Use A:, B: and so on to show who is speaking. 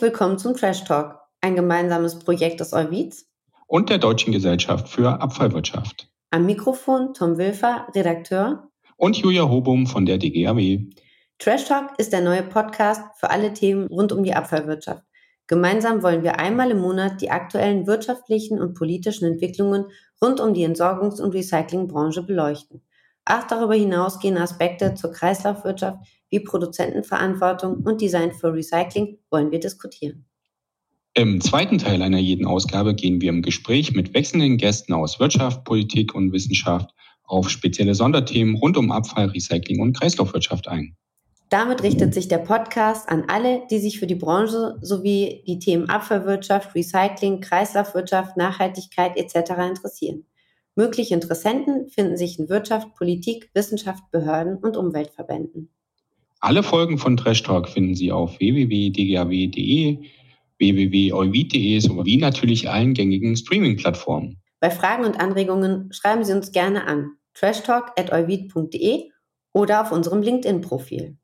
A: Willkommen zum Trash Talk, ein gemeinsames Projekt des Euwids
B: und der Deutschen Gesellschaft für Abfallwirtschaft.
A: Am Mikrofon Tom Wilfer, Redakteur
B: und Julia Hobum von der DGAW.
A: Trash Talk ist der neue Podcast für alle Themen rund um die Abfallwirtschaft. Gemeinsam wollen wir einmal im Monat die aktuellen wirtschaftlichen und politischen Entwicklungen rund um die Entsorgungs- und Recyclingbranche beleuchten. Auch darüber hinaus gehen Aspekte zur Kreislaufwirtschaft wie Produzentenverantwortung und Design für Recycling wollen wir diskutieren.
B: Im zweiten Teil einer jeden Ausgabe gehen wir im Gespräch mit wechselnden Gästen aus Wirtschaft, Politik und Wissenschaft auf spezielle Sonderthemen rund um Abfall, Recycling und Kreislaufwirtschaft ein.
A: Damit richtet sich der Podcast an alle, die sich für die Branche sowie die Themen Abfallwirtschaft, Recycling, Kreislaufwirtschaft, Nachhaltigkeit etc. interessieren. Mögliche Interessenten finden sich in Wirtschaft, Politik, Wissenschaft, Behörden und Umweltverbänden.
B: Alle Folgen von Trash Talk finden Sie auf www.dgaw.de, www.euvid.de sowie natürlich allen gängigen Streaming-Plattformen.
A: Bei Fragen und Anregungen schreiben Sie uns gerne an trashtalk.euvid.de oder auf unserem LinkedIn-Profil.